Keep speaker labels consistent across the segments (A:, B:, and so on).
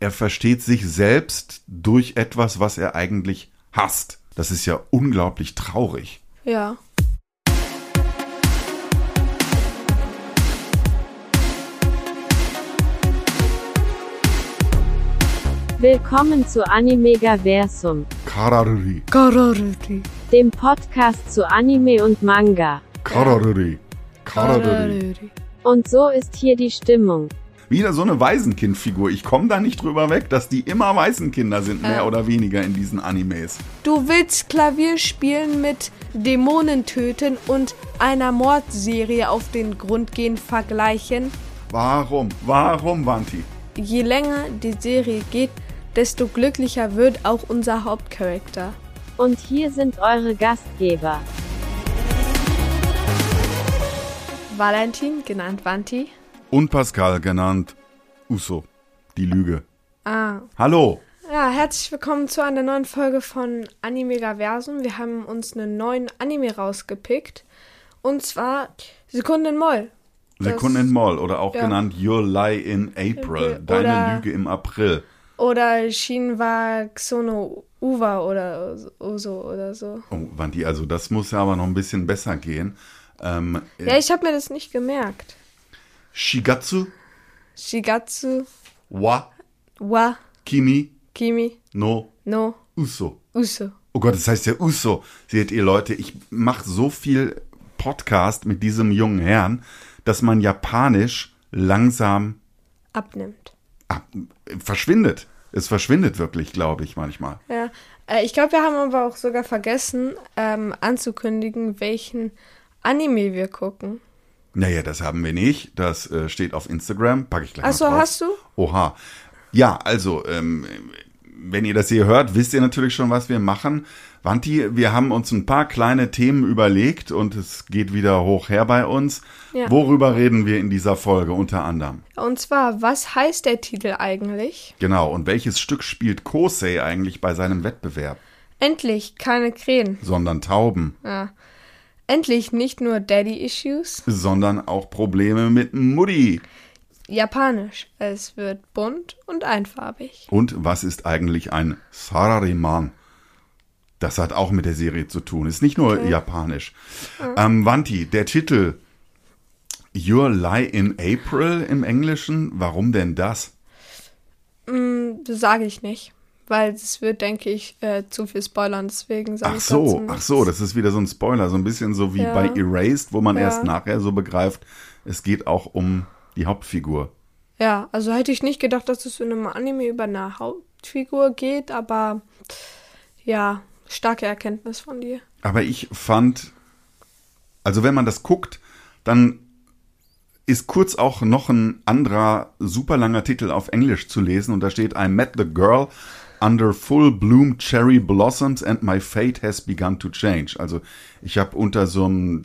A: er versteht sich selbst durch etwas, was er eigentlich hasst. Das ist ja unglaublich traurig.
B: Ja.
C: Willkommen zu Animegaversum,
A: Kararuri,
B: Kararuri.
C: dem Podcast zu Anime und Manga.
A: Kararuri, Kararuri.
C: Und so ist hier die Stimmung.
A: Wieder so eine Waisenkindfigur. Ich komme da nicht drüber weg, dass die immer Waisenkinder sind, mehr oder weniger in diesen Animes.
B: Du willst Klavier spielen mit Dämonen töten und einer Mordserie auf den Grund gehen vergleichen?
A: Warum? Warum, Wanti?
B: Je länger die Serie geht, desto glücklicher wird auch unser Hauptcharakter.
C: Und hier sind eure Gastgeber.
B: Valentin, genannt Vanti.
A: Und Pascal genannt Uso, die Lüge.
B: Ah.
A: Hallo.
B: Ja, herzlich willkommen zu einer neuen Folge von Animegaversum. Wir haben uns einen neuen Anime rausgepickt. Und zwar Sekunden Moll.
A: Sekunden Moll oder auch
B: Ja.
A: genannt Your Lie in April,
B: April.
A: deine
B: Oder-
A: Lüge im April.
B: Oder Shinwa Xono Uwa oder so oder so.
A: Oh, Wanti, also das muss ja aber noch ein bisschen besser gehen. Ähm,
B: Ja, ich habe mir das nicht gemerkt.
A: Shigatsu
B: Shigatsu
A: wa
B: wa
A: Kimi
B: Kimi
A: no
B: no
A: Uso.
B: Uso.
A: Oh Gott, das heißt ja Uso. Seht ihr Leute, ich mache so viel Podcast mit diesem jungen Herrn, dass man Japanisch langsam
B: Abnimmt.
A: ah, verschwindet. Es verschwindet wirklich, glaube ich, manchmal.
B: Ja. Äh, ich glaube, wir haben aber auch sogar vergessen, ähm, anzukündigen, welchen Anime wir gucken.
A: Naja, das haben wir nicht. Das äh, steht auf Instagram. Packe ich gleich
B: Ach so,
A: mal drauf.
B: hast du?
A: Oha. Ja, also, ähm, wenn ihr das hier hört, wisst ihr natürlich schon, was wir machen. Wanti, wir haben uns ein paar kleine Themen überlegt und es geht wieder hoch her bei uns.
B: Ja.
A: Worüber reden wir in dieser Folge unter anderem?
B: Und zwar, was heißt der Titel eigentlich?
A: Genau, und welches Stück spielt Kosei eigentlich bei seinem Wettbewerb?
B: Endlich keine Krähen.
A: Sondern Tauben,
B: Ja. Endlich nicht nur Daddy-Issues.
A: sondern auch Probleme mit Mutti.
B: Japanisch. Es wird bunt und einfarbig.
A: Und was ist eigentlich ein Sarariman? Das hat auch mit der Serie zu tun. Ist nicht nur japanisch. Ähm, Wanti, der Titel Your Lie in April im Englischen. Warum denn das?
B: Hm, Das sage ich nicht. Weil es wird, denke ich, äh, zu viel spoilern. Deswegen sage
A: Ach
B: ich
A: so, ach so, das ist wieder so ein Spoiler. So ein bisschen so wie
B: Ja.
A: bei Erased, wo man
B: Ja.
A: erst nachher so begreift, es geht auch um die Hauptfigur.
B: Ja, also hätte ich nicht gedacht, dass es in einem Anime über eine Hauptfigur geht, aber ja, starke Erkenntnis von dir.
A: Aber ich fand, also wenn man das guckt, dann ist kurz auch noch ein anderer super langer Titel auf Englisch zu lesen und da steht I met the girl under full bloom cherry blossoms and my fate has begun to change. Also ich habe unter so einem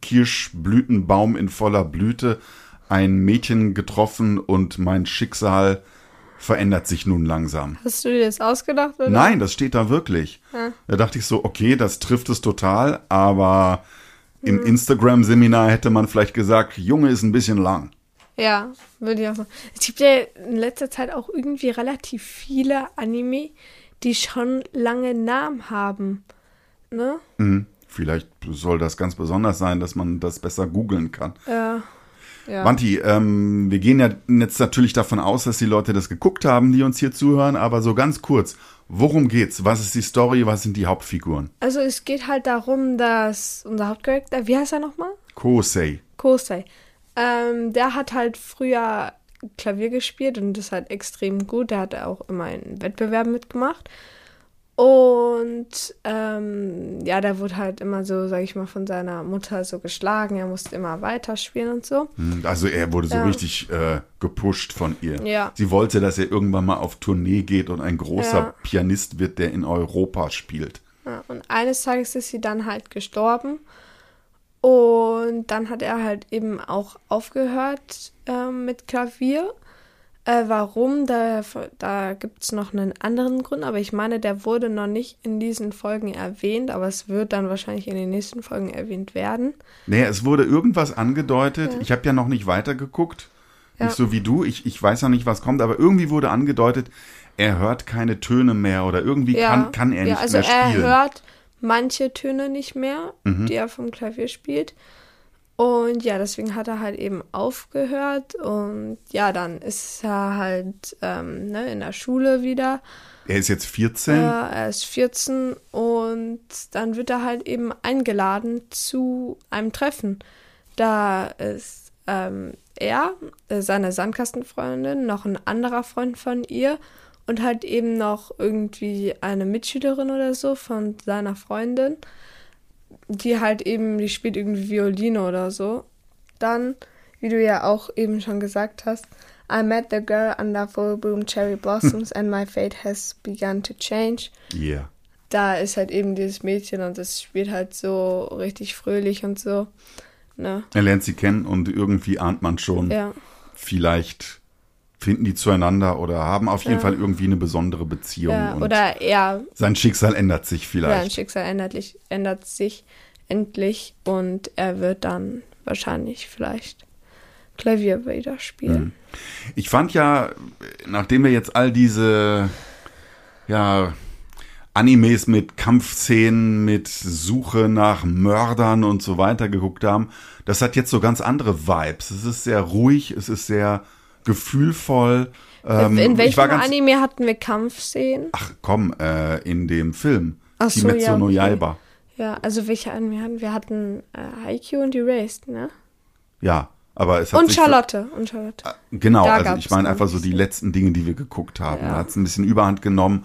A: Kirschblütenbaum in voller Blüte ein Mädchen getroffen und mein Schicksal verändert sich nun langsam.
B: Hast du dir das ausgedacht? Oder?
A: Nein, das steht da wirklich. Da dachte ich so, okay, das trifft es total, aber im Instagram-Seminar hätte man vielleicht gesagt, Junge ist ein bisschen lang.
B: Ja, würde ich auch sagen. Es gibt ja in letzter Zeit auch irgendwie relativ viele Anime, die schon lange Namen haben. Ne?
A: Hm, vielleicht soll das ganz besonders sein, dass man das besser googeln kann.
B: Ja. Ja.
A: Wanti, ähm, wir gehen ja jetzt natürlich davon aus, dass die Leute das geguckt haben, die uns hier zuhören, aber so ganz kurz, worum geht's? Was ist die Story? Was sind die Hauptfiguren?
B: Also es geht halt darum, dass unser Hauptcharakter, wie heißt er nochmal?
A: Kosei.
B: Kosei. Ähm, der hat halt früher Klavier gespielt und ist halt extrem gut. Der hat auch immer in Wettbewerben mitgemacht. Und ähm, ja, der wurde halt immer so, sag ich mal, von seiner Mutter so geschlagen. Er musste immer weiterspielen und so.
A: Hm, Also er wurde so
B: Ja.
A: richtig äh, gepusht von ihr.
B: Ja.
A: Sie wollte, dass er irgendwann mal auf Tournee geht und ein großer
B: Ja.
A: Pianist wird, der in Europa spielt.
B: Ja, und eines Tages ist sie dann halt gestorben. Und dann hat er halt eben auch aufgehört ähm, mit Klavier. Äh, warum? Da, da gibt es noch einen anderen Grund, aber ich meine, der wurde noch nicht in diesen Folgen erwähnt, aber es wird dann wahrscheinlich in den nächsten Folgen erwähnt werden.
A: Naja, es wurde irgendwas angedeutet. Ich habe ja noch nicht weitergeguckt.
B: Ja.
A: Nicht so wie du. Ich, ich weiß noch nicht, was kommt, aber irgendwie wurde angedeutet, er hört keine Töne mehr oder irgendwie kann, kann er nicht
B: ja, also
A: mehr spielen.
B: er hört manche Töne nicht mehr,
A: Mhm.
B: die er vom Klavier spielt. Und ja, deswegen hat er halt eben aufgehört. Und ja, dann ist er halt ähm, ne, in der Schule wieder.
A: er ist jetzt 14.
B: Ja, er ist 14 und dann wird er halt eben eingeladen zu einem Treffen. Da ist ähm, er, äh, seine Sandkastenfreundin, noch ein anderer Freund von ihr und halt eben noch irgendwie eine Mitschülerin oder so von seiner Freundin, die halt eben, die spielt irgendwie Violine oder so. Dann, wie du ja auch eben schon gesagt hast, I met the girl under full bloom cherry blossoms and my fate has begun to change.
A: Yeah.
B: Da ist halt eben dieses Mädchen und das spielt halt so richtig fröhlich und so. Ne?
A: Er lernt sie kennen und irgendwie ahnt man schon,
B: Ja.
A: vielleicht finden die zueinander oder haben auf jeden
B: Ja.
A: Fall irgendwie eine besondere Beziehung.
B: ja. Oder er,
A: sein Schicksal ändert sich
B: sein
A: vielleicht.
B: Schicksal ändert, sich- ändert sich endlich und er wird dann wahrscheinlich vielleicht Klavier wieder spielen.
A: Ich fand ja, nachdem wir jetzt all diese ja, Animes mit Kampfszenen, mit Suche nach Mördern und so weiter geguckt haben, das hat jetzt so ganz andere Vibes. Es ist sehr ruhig, es ist sehr gefühlvoll. Ähm,
B: In welchem Anime hatten wir Kampfszenen?
A: Ach komm, äh, in dem Film.
B: Ach so,
A: Kimetsu
B: ja,
A: no. Yaiba.
B: Ja, also welche Anime hatten wir? Wir hatten äh, Haikyuu und Erased, ne?
A: Ja, aber es hat
B: Und Charlotte. Und Charlotte.
A: Genau,
B: Da
A: also ich meine einfach
B: ein
A: so die letzten Dinge, die wir geguckt haben.
B: Ja.
A: Da hat es ein bisschen Überhand genommen.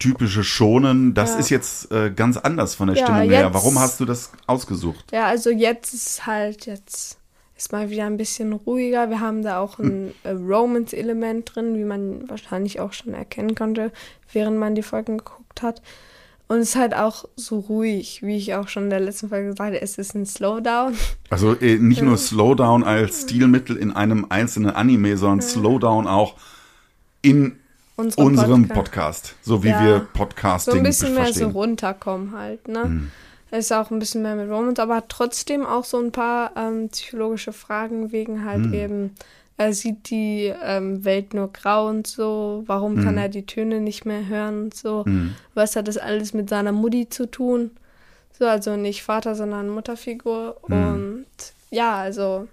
A: Typische Schonen, das
B: Ja.
A: ist jetzt äh, ganz anders von der
B: Ja,
A: Stimmung her.
B: jetzt-
A: Warum hast du das ausgesucht?
B: Ja, also jetzt ist halt, jetzt ist mal wieder ein bisschen ruhiger. Wir haben da auch ein äh, Romance-Element drin, wie man wahrscheinlich auch schon erkennen konnte, während man die Folgen geguckt hat. Und es ist halt auch so ruhig, wie ich auch schon in der letzten Folge gesagt habe, es ist ein Slowdown.
A: Also äh, nicht nur Slowdown als Stilmittel in einem einzelnen Anime, sondern Slowdown auch in
B: Unserem
A: unserem
B: Podcast.
A: Podcast, so wie
B: Ja.
A: wir
B: So
A: Podcasting
B: ein bisschen mehr so runterkommen halt, ne?
A: Mhm.
B: Ist auch ein bisschen mehr mit Romance, aber hat trotzdem auch so ein paar ähm, psychologische Fragen wegen halt
A: Mhm.
B: eben, er sieht die ähm, Welt nur grau und so, warum kann
A: Mhm.
B: er die Töne nicht mehr hören und so, was hat das alles mit seiner Mutti zu tun? So, also nicht Vater, sondern Mutterfigur
A: Mhm.
B: und ja, also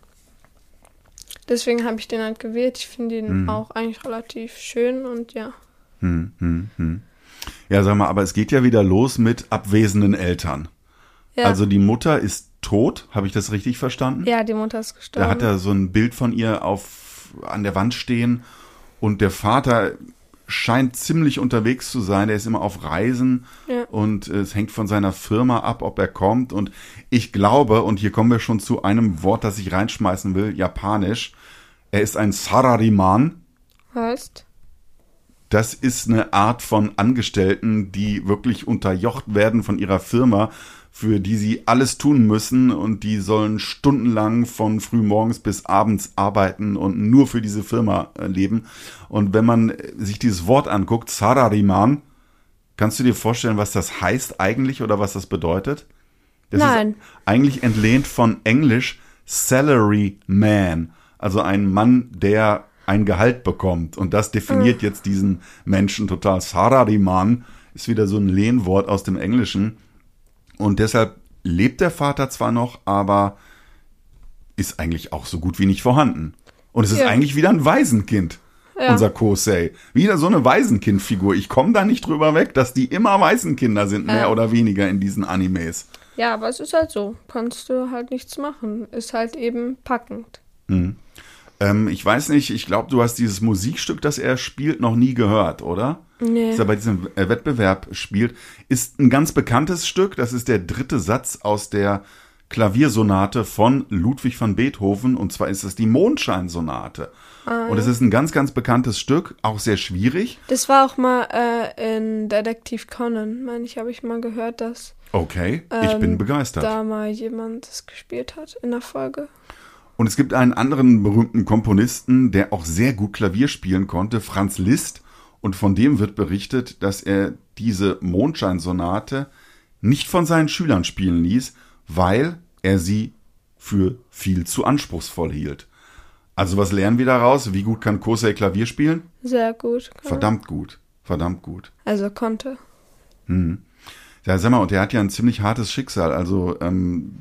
B: deswegen habe ich den halt gewählt. Ich finde ihn
A: Mhm.
B: auch eigentlich relativ schön und ja.
A: Hm, hm, hm. Ja, sag mal, aber es geht ja wieder los mit abwesenden Eltern.
B: Ja,
A: Also die Mutter ist tot, habe ich das richtig verstanden?
B: ja die Mutter ist gestorben.
A: Da hat er so ein Bild von ihr auf, an der Wand stehen und der Vater scheint ziemlich unterwegs zu sein. Der ist immer auf Reisen
B: Ja.
A: und es hängt von seiner Firma ab, ob er kommt. Und ich glaube, und hier kommen wir schon zu einem Wort, das ich reinschmeißen will, japanisch. Er ist ein Sarariman.
B: heißt.
A: Das ist eine Art von Angestellten, die wirklich unterjocht werden von ihrer Firma, für die sie alles tun müssen und die sollen stundenlang von frühmorgens bis abends arbeiten und nur für diese Firma äh, leben. Und wenn man äh, sich dieses Wort anguckt, Sarariman, kannst du dir vorstellen, was das heißt eigentlich oder was das bedeutet? Das
B: Nein.
A: ist eigentlich entlehnt von Englisch Salary Man, also ein Mann, der ein Gehalt bekommt. Und das definiert jetzt diesen Menschen total. Sarariman ist wieder so ein Lehnwort aus dem Englischen. Und deshalb lebt der Vater zwar noch, aber ist eigentlich auch so gut wie nicht vorhanden. Und es ist
B: Ja.
A: eigentlich wieder ein Waisenkind,
B: Ja.
A: unser Kosei. Wieder so eine Waisenkindfigur. Ich komme da nicht drüber weg, dass die immer Waisenkinder sind, mehr
B: Ja.
A: oder weniger in diesen Animes.
B: Ja, aber es ist halt so. Kannst du halt nichts machen. Ist halt eben packend.
A: Ähm, ich weiß nicht, ich glaube, du hast dieses Musikstück, das er spielt, noch nie gehört, oder?
B: Nee.
A: Das er bei diesem äh, Wettbewerb spielt. Ist ein ganz bekanntes Stück. Das ist der dritte Satz aus der Klaviersonate von Ludwig van Beethoven. Und zwar ist es die Mondscheinsonate. Und es ist ein ganz, ganz bekanntes Stück, auch sehr schwierig.
B: Das war auch mal äh, in Detektiv Conan, meine ich, habe ich mal gehört, dass
A: Okay, ich bin
B: Ähm,
A: begeistert.
B: da mal jemand das gespielt hat in der Folge.
A: Und es gibt einen anderen berühmten Komponisten, der auch sehr gut Klavier spielen konnte, Franz Liszt. Und von dem wird berichtet, dass er diese Mondscheinsonate nicht von seinen Schülern spielen ließ, weil er sie für viel zu anspruchsvoll hielt. Also was lernen wir daraus? Wie gut kann Kosei Klavier spielen?
B: Sehr gut.
A: Verdammt gut. Verdammt gut.
B: Also konnte.
A: Ja, sag mal, und er hat ja ein ziemlich hartes Schicksal. Also ähm,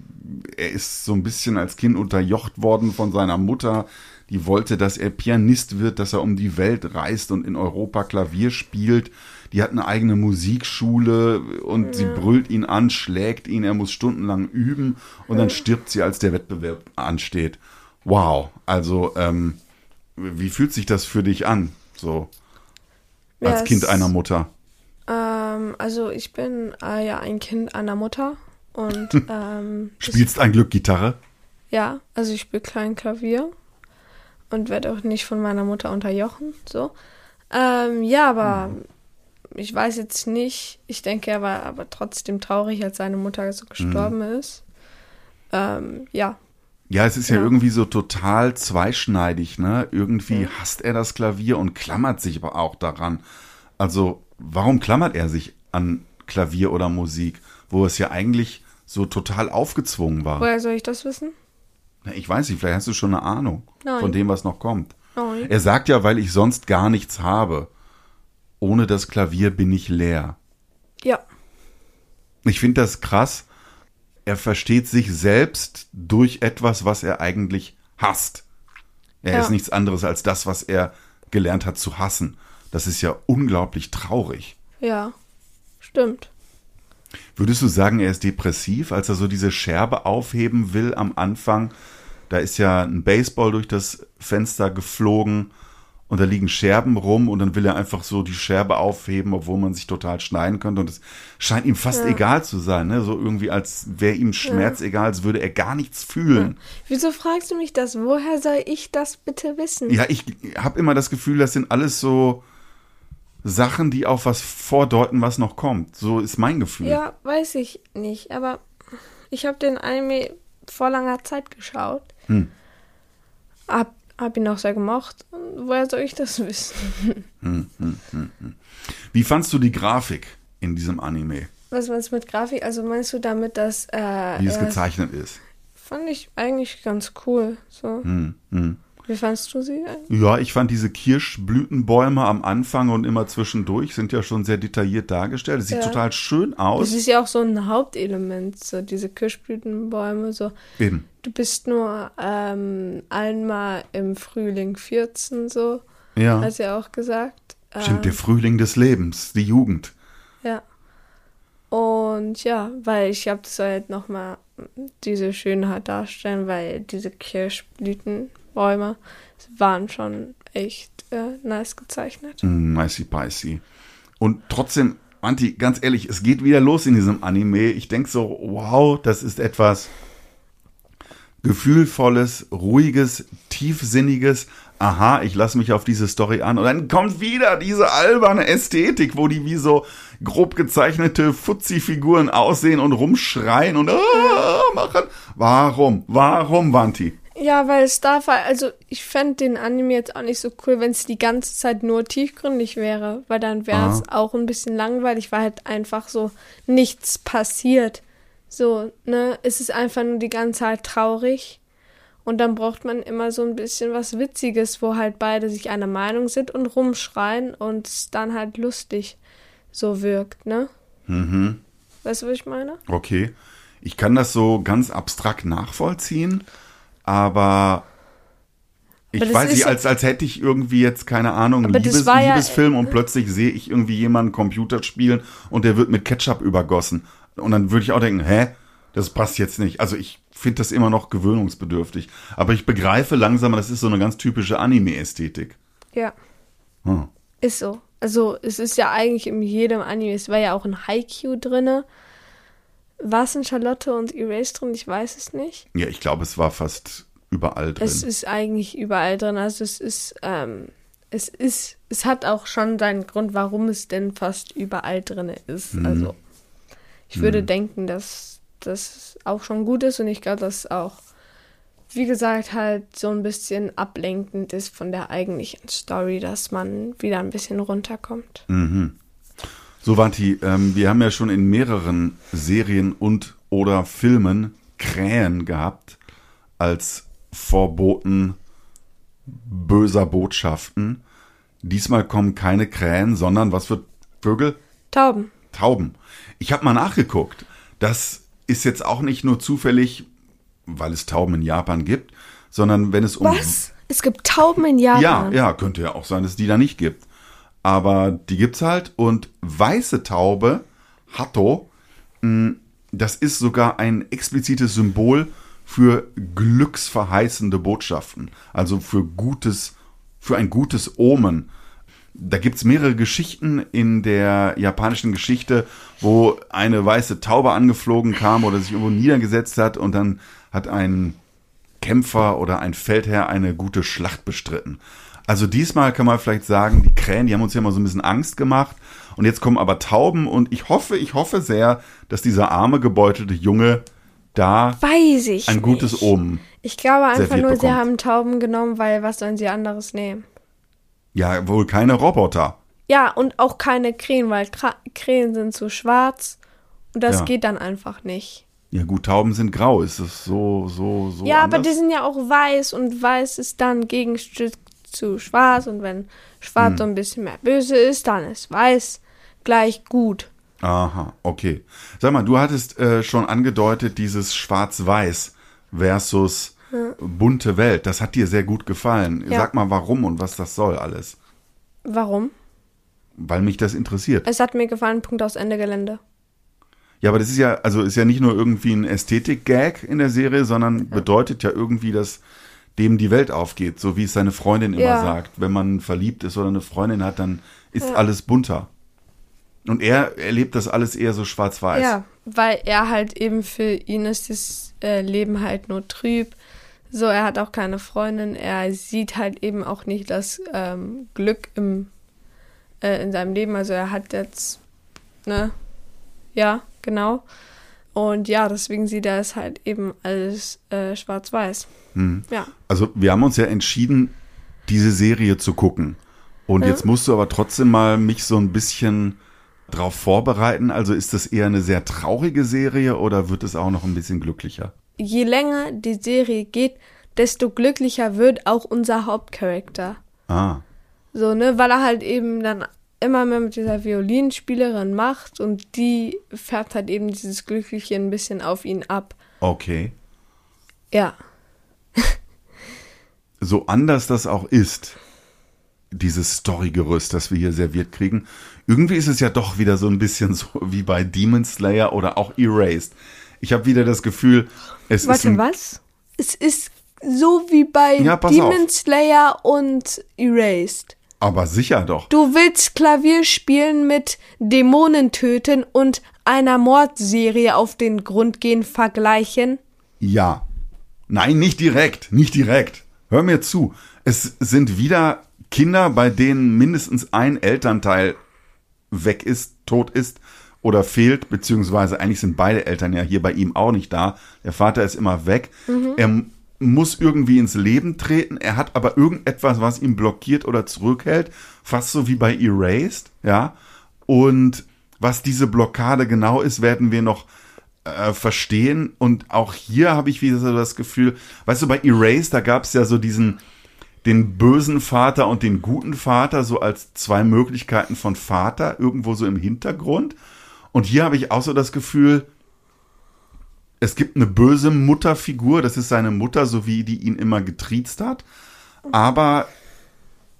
A: er ist so ein bisschen als Kind unterjocht worden von seiner Mutter. Die wollte, dass er Pianist wird, dass er um die Welt reist und in Europa Klavier spielt. Die hat eine eigene Musikschule und sie brüllt ihn an, schlägt ihn, er muss stundenlang üben und dann stirbt sie, als der Wettbewerb ansteht. Wow, also ähm, wie fühlt sich das für dich an, so
B: Ja,
A: als Kind einer Mutter?
B: Ähm, also ich bin äh, ja ein Kind einer Mutter und ähm, ich,
A: Spielst ein Glück Gitarre?
B: ja, also ich spiele klein Klavier und werde auch nicht von meiner Mutter unterjochen. So. Ähm, ja, aber ich weiß jetzt nicht. Ich denke, er war aber trotzdem traurig, als seine Mutter so gestorben ist. Ähm, ja,
A: Ja, es ist ja,
B: Ja.
A: irgendwie so total zweischneidig, ne? Irgendwie hasst er das Klavier und klammert sich aber auch daran. Also, warum klammert er sich an Klavier oder Musik, wo es ja eigentlich so total aufgezwungen war?
B: woher soll ich das wissen?
A: Na, Ich weiß nicht, vielleicht hast du schon eine Ahnung
B: Nein.
A: von dem, was noch kommt.
B: Nein.
A: Er sagt ja, weil ich sonst gar nichts habe. Ohne das Klavier bin ich leer.
B: Ja,
A: Ich finde das krass. Er versteht sich selbst durch etwas, was er eigentlich hasst. Er
B: Ja.
A: ist nichts anderes als das, was er gelernt hat zu hassen. Das ist ja unglaublich traurig.
B: ja, stimmt.
A: Würdest du sagen, er ist depressiv, als er so diese Scherbe aufheben will am Anfang? Da ist ja ein Baseball durch das Fenster geflogen und da liegen Scherben rum und dann will er einfach so die Scherbe aufheben, obwohl man sich total schneiden könnte und es scheint ihm fast egal zu sein, ne? So irgendwie als wäre ihm Schmerz egal, als würde er gar nichts fühlen.
B: Wieso fragst du mich das? Woher soll ich das bitte wissen?
A: Ja, ich habe immer das Gefühl, das sind alles so Sachen, die auf was vordeuten, was noch kommt. So ist mein Gefühl.
B: Ja, weiß ich nicht, aber ich habe den Anime vor langer Zeit geschaut.
A: Hm.
B: Hab, hab ihn auch sehr gemocht. Und woher soll ich das wissen?
A: Wie fandst du die Grafik in diesem Anime,
B: Was meinst du mit Grafik? Also meinst du damit, dass äh,
A: wie es gezeichnet ist?
B: fand ich eigentlich ganz cool. So.
A: Hm, hm.
B: Wie fandst du sie? eigentlich?
A: Ja, ich fand diese Kirschblütenbäume am Anfang und immer zwischendurch sind ja schon sehr detailliert dargestellt. Es sieht
B: Ja.
A: total schön
B: Das
A: aus.
B: ist ja auch so ein Hauptelement, so diese Kirschblütenbäume. So,
A: Eben.
B: du bist nur ähm, einmal im Frühling 14, so,
A: Ja.
B: hat sie auch gesagt.
A: Stimmt, der
B: Ähm,
A: Frühling des Lebens, die Jugend.
B: Ja. Und ja, weil ich habe das halt nochmal diese Schönheit darstellen, weil diese Kirschblütenbäume waren schon echt äh, nice gezeichnet.
A: Mm, Picey. Und trotzdem, Anti, ganz ehrlich, es geht wieder los in diesem Anime. Ich denke so, wow, das ist etwas gefühlvolles, ruhiges, tiefsinniges. Aha, ich lasse mich auf diese Story an. Und dann kommt wieder diese alberne Ästhetik, wo die wie so grob gezeichnete Fuzzi-Figuren aussehen und rumschreien und ah, machen. Warum? Warum, Wanti?
B: Ja, weil es darf halt, also ich fände den Anime jetzt auch nicht so cool, wenn es die ganze Zeit nur tiefgründig wäre, weil dann wäre es auch ein bisschen langweilig, weil halt einfach so nichts passiert. So, ne, es ist einfach nur die ganze Zeit traurig und dann braucht man immer so ein bisschen was Witziges, wo halt beide sich einer Meinung sind und rumschreien und es dann halt lustig so wirkt, ne?
A: Mhm.
B: Weißt du, was ich meine?
A: Okay. Ich kann das so ganz abstrakt nachvollziehen, aber ich
B: Aber
A: weiß nicht, als, als hätte ich irgendwie jetzt, keine Ahnung, Liebes,
B: war ja-
A: Liebesfilm und plötzlich sehe ich irgendwie jemanden Computer spielen und der wird mit Ketchup übergossen. Und dann würde ich auch denken, hä? Das passt jetzt nicht. Also ich finde das immer noch gewöhnungsbedürftig. Aber ich begreife langsam, das ist so eine ganz typische Anime-Ästhetik.
B: Ja.
A: Hm.
B: Ist so. Also es ist ja eigentlich in jedem Anime, es war ja auch ein Haikyuu drinne. War es in Charlotte und Erase drin? Ich weiß es nicht.
A: Ja, ich glaube, es war fast überall drin.
B: Es ist eigentlich überall drin. Also es ist, ähm, es ist, es hat auch schon seinen Grund, warum es denn fast überall drin ist.
A: Mhm.
B: Also ich würde denken, dass das auch schon gut ist und ich glaube, dass auch, wie gesagt, halt so ein bisschen ablenkend ist von der eigentlichen Story, dass man wieder ein bisschen runterkommt.
A: Mhm. So, Vanti, ähm, wir haben ja schon in mehreren Serien und oder Filmen Krähen gehabt als Vorboten böser Botschaften. Diesmal kommen keine Krähen, sondern was für Vögel?
B: Tauben.
A: Tauben. Ich habe mal nachgeguckt. Das ist jetzt auch nicht nur zufällig, weil es Tauben in Japan gibt, sondern wenn es um
B: Was? Es gibt Tauben in
A: ja,
B: Japan.
A: ja, könnte ja auch sein, dass es die da nicht gibt. Aber die gibt's halt und weiße Taube, Hatto, mh, das ist sogar ein explizites Symbol für glücksverheißende Botschaften, also für gutes, für ein gutes Omen. Da gibt's mehrere Geschichten in der japanischen Geschichte, wo eine weiße Taube angeflogen kam oder sich irgendwo niedergesetzt hat und dann hat ein Kämpfer oder ein Feldherr eine gute Schlacht bestritten. Also diesmal kann man vielleicht sagen, die Krähen, die haben uns ja mal so ein bisschen Angst gemacht. Und jetzt kommen aber Tauben und ich hoffe, ich hoffe sehr, dass dieser arme, gebeutelte Junge da
B: Weiß ich
A: ein
B: nicht.
A: gutes Omen.
B: Ich glaube einfach nur, sie
A: bekommt.
B: haben Tauben genommen, weil was sollen sie anderes nehmen?
A: Ja, wohl keine Roboter.
B: Ja, und auch keine Krähen, weil Krähen sind zu schwarz und das
A: Ja.
B: geht dann einfach nicht.
A: Ja gut, Tauben sind grau. Ist das so, so, so
B: ja, aber
A: anders?
B: die sind ja auch weiß und weiß ist dann Gegenstück zu schwarz und wenn schwarz
A: Hm.
B: so ein bisschen mehr böse ist, dann ist weiß gleich gut.
A: Aha, okay. Sag mal, du hattest äh, schon angedeutet, dieses Schwarz-Weiß versus bunte Welt. Das hat dir sehr gut gefallen.
B: Ja.
A: Sag mal, warum und was das soll alles.
B: Warum?
A: Weil mich das interessiert.
B: Es hat mir gefallen, Punkt aus Ende Gelände.
A: Ja, aber das ist ja, also ist ja nicht nur irgendwie ein Ästhetik-Gag in der Serie, sondern bedeutet ja irgendwie, dass dem die Welt aufgeht, so wie es seine Freundin immer
B: Ja.
A: sagt. Wenn man verliebt ist oder eine Freundin hat, dann ist alles bunter. Und er erlebt das alles eher so schwarz-weiß.
B: Ja, weil er halt eben für ihn ist das äh, Leben halt nur trüb. So, er hat auch keine Freundin. Er sieht halt eben auch nicht das ähm, Glück im, äh, in seinem Leben. Also er hat jetzt, ne, ja, genau. Und ja, deswegen sieht er es halt eben alles äh, schwarz-weiß.
A: Hm.
B: Ja.
A: Also wir haben uns ja entschieden, diese Serie zu gucken. Und jetzt musst du aber trotzdem mal mich so ein bisschen drauf vorbereiten. Also ist das eher eine sehr traurige Serie oder wird es auch noch ein bisschen glücklicher?
B: Je länger die Serie geht, desto glücklicher wird auch unser Hauptcharakter.
A: Ah,
B: So, ne, weil er halt eben dann immer mehr mit dieser Violinspielerin macht und die färbt halt eben dieses Glückliche ein bisschen auf ihn ab.
A: okay.
B: Ja.
A: So anders das auch ist, dieses Storygerüst, das wir hier serviert kriegen, irgendwie ist es ja doch wieder so ein bisschen so wie bei Demon Slayer oder auch Erased. Ich habe wieder das Gefühl, es ist
B: Warte, was? Es ist so wie bei
A: Ja,
B: Demon
A: auf.
B: Slayer und Erased.
A: Aber sicher doch.
B: Du willst Klavier spielen mit Dämonen töten und einer Mordserie auf den Grund gehen vergleichen?
A: Ja. Nein, nicht direkt, nicht direkt. Hör mir zu. Es sind wieder Kinder, bei denen mindestens ein Elternteil weg ist, tot ist oder fehlt, beziehungsweise eigentlich sind beide Eltern ja hier bei ihm auch nicht da. Der Vater ist immer weg. Er m- muss irgendwie ins Leben treten. Er hat aber irgendetwas, was ihn blockiert oder zurückhält. Fast so wie bei Erased, ja. Und was diese Blockade genau ist, werden wir noch äh, verstehen. Und auch hier habe ich wieder so das Gefühl, weißt du, bei Erased, da gab es ja so diesen, den bösen Vater und den guten Vater, so als zwei Möglichkeiten von Vater, irgendwo so im Hintergrund. Und hier habe ich auch so das Gefühl, es gibt eine böse Mutterfigur, das ist seine Mutter, so wie die ihn immer getriezt hat. Aber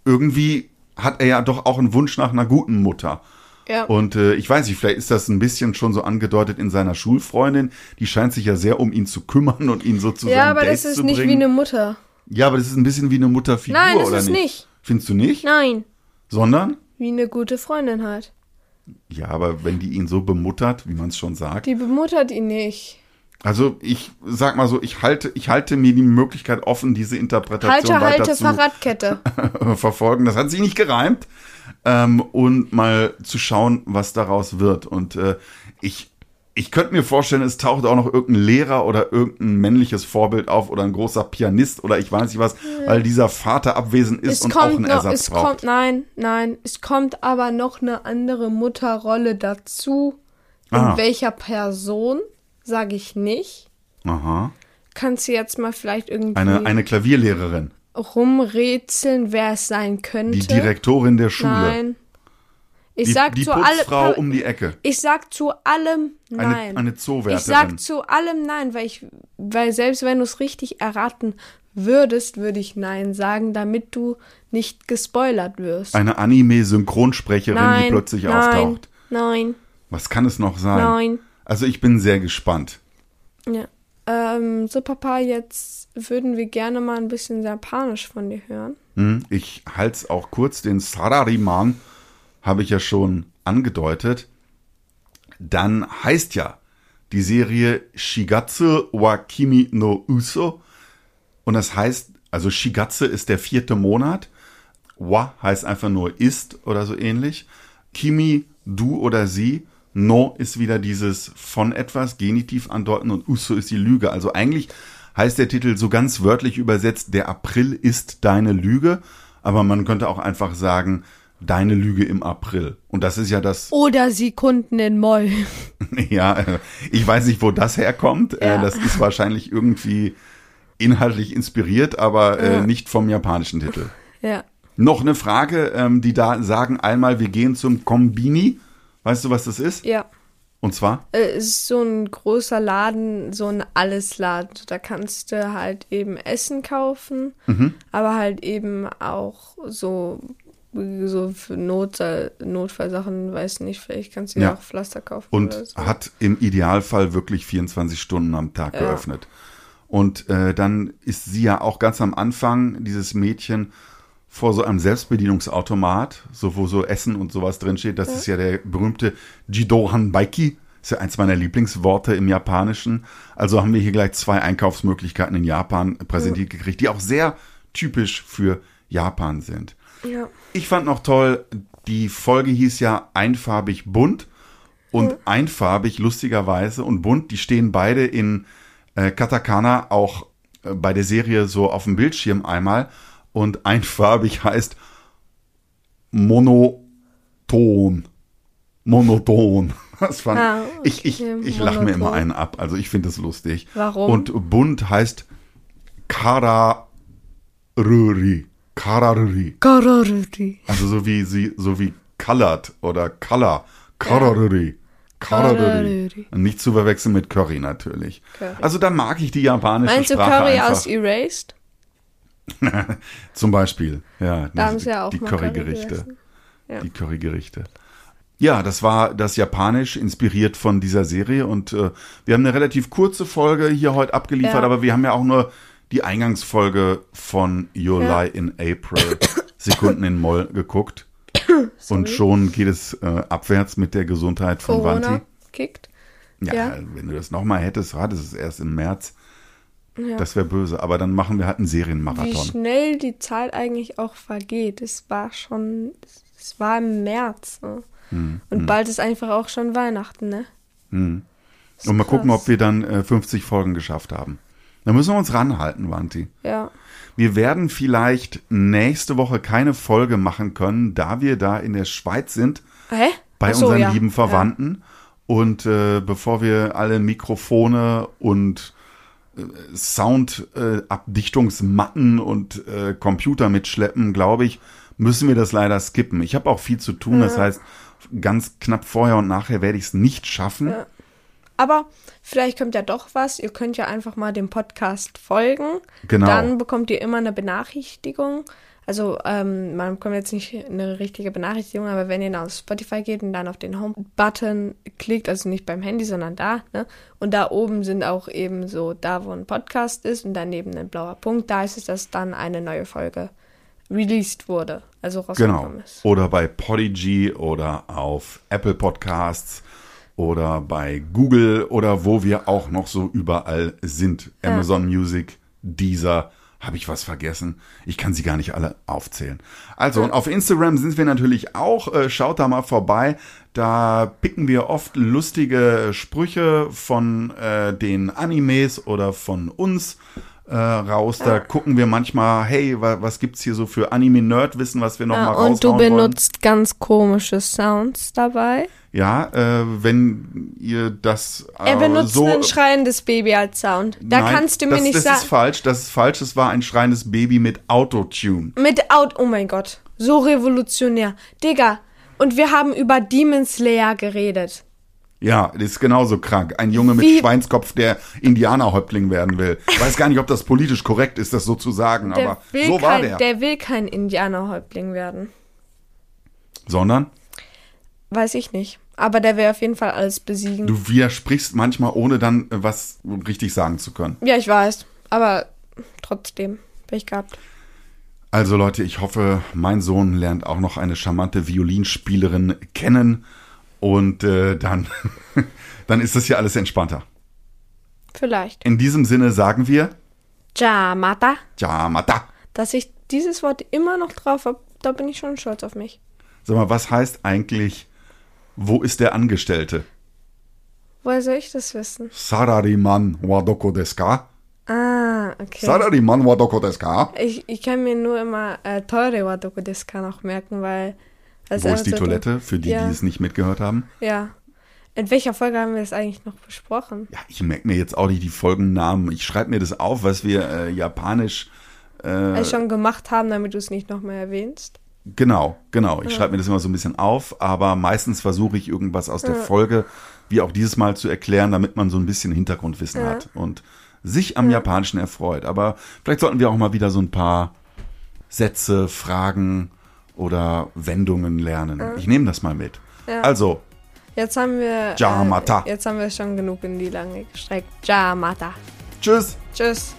A: irgendwie hat er ja doch auch einen Wunsch nach einer guten Mutter.
B: Ja.
A: Und äh, ich weiß nicht, vielleicht ist das ein bisschen schon so angedeutet in seiner Schulfreundin. Die scheint sich ja sehr um ihn zu kümmern und ihn sozusagen
B: ja, aber
A: Dates
B: das ist nicht
A: bringen.
B: wie eine Mutter.
A: Ja, aber das ist ein bisschen wie eine Mutterfigur,
B: Nein, das
A: oder
B: ist
A: nicht?
B: nicht.
A: Findest du nicht?
B: Nein,
A: Sondern?
B: wie eine gute Freundin halt.
A: Ja, aber wenn die ihn so bemuttert, wie man es schon sagt.
B: Die bemuttert ihn nicht.
A: Also ich sag mal so, ich halte, ich halte mir die Möglichkeit offen, diese Interpretation
B: Halte,
A: weiter
B: halte,
A: zu
B: Fahrradkette.
A: verfolgen. Das hat sich nicht gereimt. Ähm, und mal zu schauen, was daraus wird. Und äh, ich, ich könnte mir vorstellen, es taucht auch noch irgendein Lehrer oder irgendein männliches Vorbild auf oder ein großer Pianist oder ich weiß nicht was, weil dieser Vater abwesend ist
B: es
A: und auch
B: kommt
A: einen
B: noch,
A: Ersatz
B: es
A: braucht.
B: kommt, nein, nein, es kommt aber noch eine andere Mutterrolle dazu. In
A: Ah.
B: welcher Person, sage ich nicht.
A: Aha.
B: Kannst du jetzt mal vielleicht irgendwie.
A: Eine, eine Klavierlehrerin.
B: rumrätseln, wer es sein könnte.
A: Die Direktorin der Schule.
B: Nein. Ich
A: die
B: sag
A: die
B: zu
A: Putzfrau
B: allem.
A: um die Ecke.
B: Ich sag zu allem
A: Eine,
B: nein.
A: eine
B: ich
A: Zoowärterin.
B: sag zu allem nein, weil ich, weil selbst wenn du es richtig erraten würdest, würde ich nein sagen, damit du nicht gespoilert wirst.
A: eine Anime-Synchronsprecherin, die plötzlich
B: nein,
A: auftaucht.
B: Nein,
A: Was kann es noch sein?
B: nein.
A: Also ich bin sehr gespannt.
B: Ja. Ähm, so Papa, jetzt würden wir gerne mal ein bisschen Japanisch von dir hören.
A: Hm, Ich halte es auch kurz. Den Sarariman habe ich ja schon angedeutet. Dann heißt ja die Serie Shigatsu wa Kimi no Uso. Und das heißt, also Shigatsu ist der vierte Monat. Wa heißt einfach nur ist oder so ähnlich. Kimi, du oder sie. No ist wieder dieses von etwas, Genitiv andeuten und Uso ist die Lüge. Also eigentlich heißt der Titel so ganz wörtlich übersetzt, der April ist deine Lüge. Aber man könnte auch einfach sagen, deine Lüge im April. Und das ist ja das,
B: Oder sie Kunden in Moll.
A: ja, ich weiß nicht, wo das herkommt. Äh,
B: Ja.
A: Das ist wahrscheinlich irgendwie inhaltlich inspiriert, aber äh,
B: Ja.
A: nicht vom japanischen Titel.
B: ja.
A: Noch eine Frage, ähm, die da sagen einmal, wir gehen zum Kombini. Weißt du, was das ist?
B: Ja.
A: Und zwar?
B: Äh, Es ist so ein großer Laden, so ein Allesladen. Da kannst du halt eben Essen kaufen,
A: Mhm.
B: aber halt eben auch so, so für Not, Notfallsachen, weiß nicht, vielleicht kannst du ja auch Pflaster kaufen.
A: Und
B: so.
A: hat im Idealfall wirklich 24 Stunden am Tag
B: Ja.
A: geöffnet. Und äh, dann ist sie ja auch ganz am Anfang, dieses Mädchen, vor so einem Selbstbedienungsautomat, so wo so Essen und sowas drinsteht. Das ist ja der berühmte Jidohan Baiki. Ist ja eins meiner Lieblingsworte im Japanischen. Also haben wir hier gleich zwei Einkaufsmöglichkeiten in Japan präsentiert gekriegt, die auch sehr typisch für Japan sind.
B: ja.
A: Ich fand noch toll, die Folge hieß ja einfarbig bunt und einfarbig lustigerweise und bunt, die stehen beide in äh, Katakana auch äh, bei der Serie so auf dem Bildschirm einmal und einfarbig heißt monoton. Monoton. Das fand
B: Ah,
A: ich, ich,
B: okay,
A: ich lache mir immer einen ab. Also ich finde es lustig.
B: Warum?
A: Und bunt heißt Kararuri. Kararuri.
B: Kararuri.
A: Also so wie sie, so wie colored oder color. Kararuri. Kararuri.
B: Kararuri.
A: Und Nicht zu verwechseln mit Curry natürlich.
B: Curry.
A: Also da mag ich die japanische
B: Meinst du
A: Sprache
B: Curry
A: einfach.
B: aus Erased?
A: Zum Beispiel. Ja,
B: Da haben
A: die,
B: sie ja auch
A: die Currygerichte.
B: Ja.
A: Die Currygerichte. Ja, das war das Japanisch, inspiriert von dieser Serie. Und äh, wir haben eine relativ kurze Folge hier heute abgeliefert,
B: Ja.
A: aber wir haben ja auch nur die Eingangsfolge von Your
B: Ja.
A: In April, Sekunden in Moll, geguckt. Und schon geht es äh, abwärts mit der Gesundheit von
B: Corona
A: Wanti.
B: kickt.
A: Ja,
B: Ja.
A: wenn du das nochmal hättest, hattest es erst im März.
B: Ja.
A: Das wäre böse. Aber dann machen wir halt einen
B: Wie
A: Serienmarathon.
B: schnell die Zeit eigentlich auch vergeht. Es war schon, es war im März. Ne?
A: Hm,
B: Und bald ist einfach auch schon Weihnachten, ne?
A: Mhm. Und mal gucken,
B: krass.
A: ob wir dann äh, 50 Folgen geschafft haben. Da müssen wir uns ranhalten, Wanti.
B: Ja.
A: Wir werden vielleicht nächste Woche keine Folge machen können, da wir da in der Schweiz sind,
B: Hä?
A: bei
B: so,
A: unseren
B: ja.
A: lieben Verwandten. Und äh, bevor wir alle Mikrofone und äh, Soundabdichtungsmatten und äh, Computer mitschleppen, glaube ich, müssen wir das leider skippen. Ich habe auch viel zu tun, das heißt, ganz knapp vorher und nachher werde ich es nicht schaffen.
B: Ja. Aber vielleicht kommt ja doch was. Ihr könnt ja einfach mal dem Podcast folgen.
A: Genau.
B: Dann bekommt ihr immer eine Benachrichtigung. Also ähm, man bekommt jetzt nicht eine richtige Benachrichtigung, aber wenn ihr auf Spotify geht und dann auf den Home-Button klickt, also nicht beim Handy, sondern da, ne? Und da oben sind auch eben so, da wo ein Podcast ist und daneben ein blauer Punkt, da ist es, dass dann eine neue Folge released wurde, also
A: Genau.
B: rausgekommen ist.
A: Oder bei Podigy oder auf Apple Podcasts oder bei Google oder wo wir auch noch so überall sind.
B: Ja.
A: Amazon Music, Deezer. Habe ich was vergessen? Ich kann sie gar nicht alle aufzählen. Also, und auf Instagram sind wir natürlich auch. Äh, schaut da mal vorbei. Da picken wir oft lustige Sprüche von äh, den Animes oder von uns äh, raus. Da gucken wir manchmal, hey, wa was gibt's hier so für Anime-Nerd-Wissen, was wir noch
B: Ja,
A: mal
B: und du
A: raushauen wollen.
B: benutzt ganz komische Sounds dabei.
A: Ja, äh, wenn ihr das äh,
B: Er benutzt
A: so
B: ein schreiendes Baby als Sound. Da
A: Nein,
B: kannst du mir
A: das,
B: nicht
A: das
B: sagen.
A: ist falsch, das ist falsch, es war ein schreiendes Baby mit Autotune.
B: Mit Out, oh mein Gott. So revolutionär. Digga, und wir haben über Demon Slayer geredet.
A: Ja, das ist genauso krank. Ein Junge mit
B: Wie-
A: Schweinskopf, der Indianerhäuptling werden will. Ich weiß gar nicht, ob das politisch korrekt ist, das so zu sagen,
B: Der
A: aber so war
B: kein,
A: der.
B: der will kein Indianerhäuptling werden.
A: Sondern
B: Weiß ich nicht. Aber der will auf jeden Fall alles besiegen.
A: du widersprichst manchmal, ohne dann äh, was richtig sagen zu können.
B: Ja, ich weiß. Aber trotzdem. Pech gehabt.
A: Also Leute, ich hoffe, mein Sohn lernt auch noch eine charmante Violinspielerin kennen und äh, dann, dann ist das hier alles entspannter.
B: Vielleicht.
A: In diesem Sinne sagen wir,
B: Jamata.
A: Jamata.
B: Dass ich dieses Wort immer noch drauf habe, da bin ich schon stolz auf mich.
A: Sag mal, was heißt eigentlich, wo ist der Angestellte?
B: Woher soll ich das wissen?
A: Sarariman wa doko desu ka?
B: Ah, okay.
A: Sarariman wa doko desu ka?
B: Ich, ich kann mir nur immer äh, Teure wa doko desu ka noch merken, weil.
A: Wo ist die
B: so-
A: Toilette, für die,
B: Ja.
A: die es nicht mitgehört haben?
B: Ja. In welcher Folge haben wir das eigentlich noch besprochen?
A: Ja, ich merke mir jetzt auch nicht die Folgennamen. Ich schreibe mir das auf, was wir äh, japanisch. Äh,
B: Also schon gemacht haben, damit du es nicht noch mehr erwähnst.
A: Genau, genau. Ich schreibe mir das immer so ein bisschen auf, aber meistens versuche ich irgendwas aus der Folge, wie auch dieses Mal, zu erklären, damit man so ein bisschen Hintergrundwissen hat und sich am Japanischen erfreut. Aber vielleicht sollten wir auch mal wieder so ein paar Sätze, Fragen oder Wendungen lernen. Ich nehme das mal mit.
B: Ja.
A: Also,
B: Jetzt haben wir.
A: Jamata.
B: Äh, jetzt haben wir schon genug in die Lange gestreckt. Jamata.
A: tschüss.
B: Tschüss.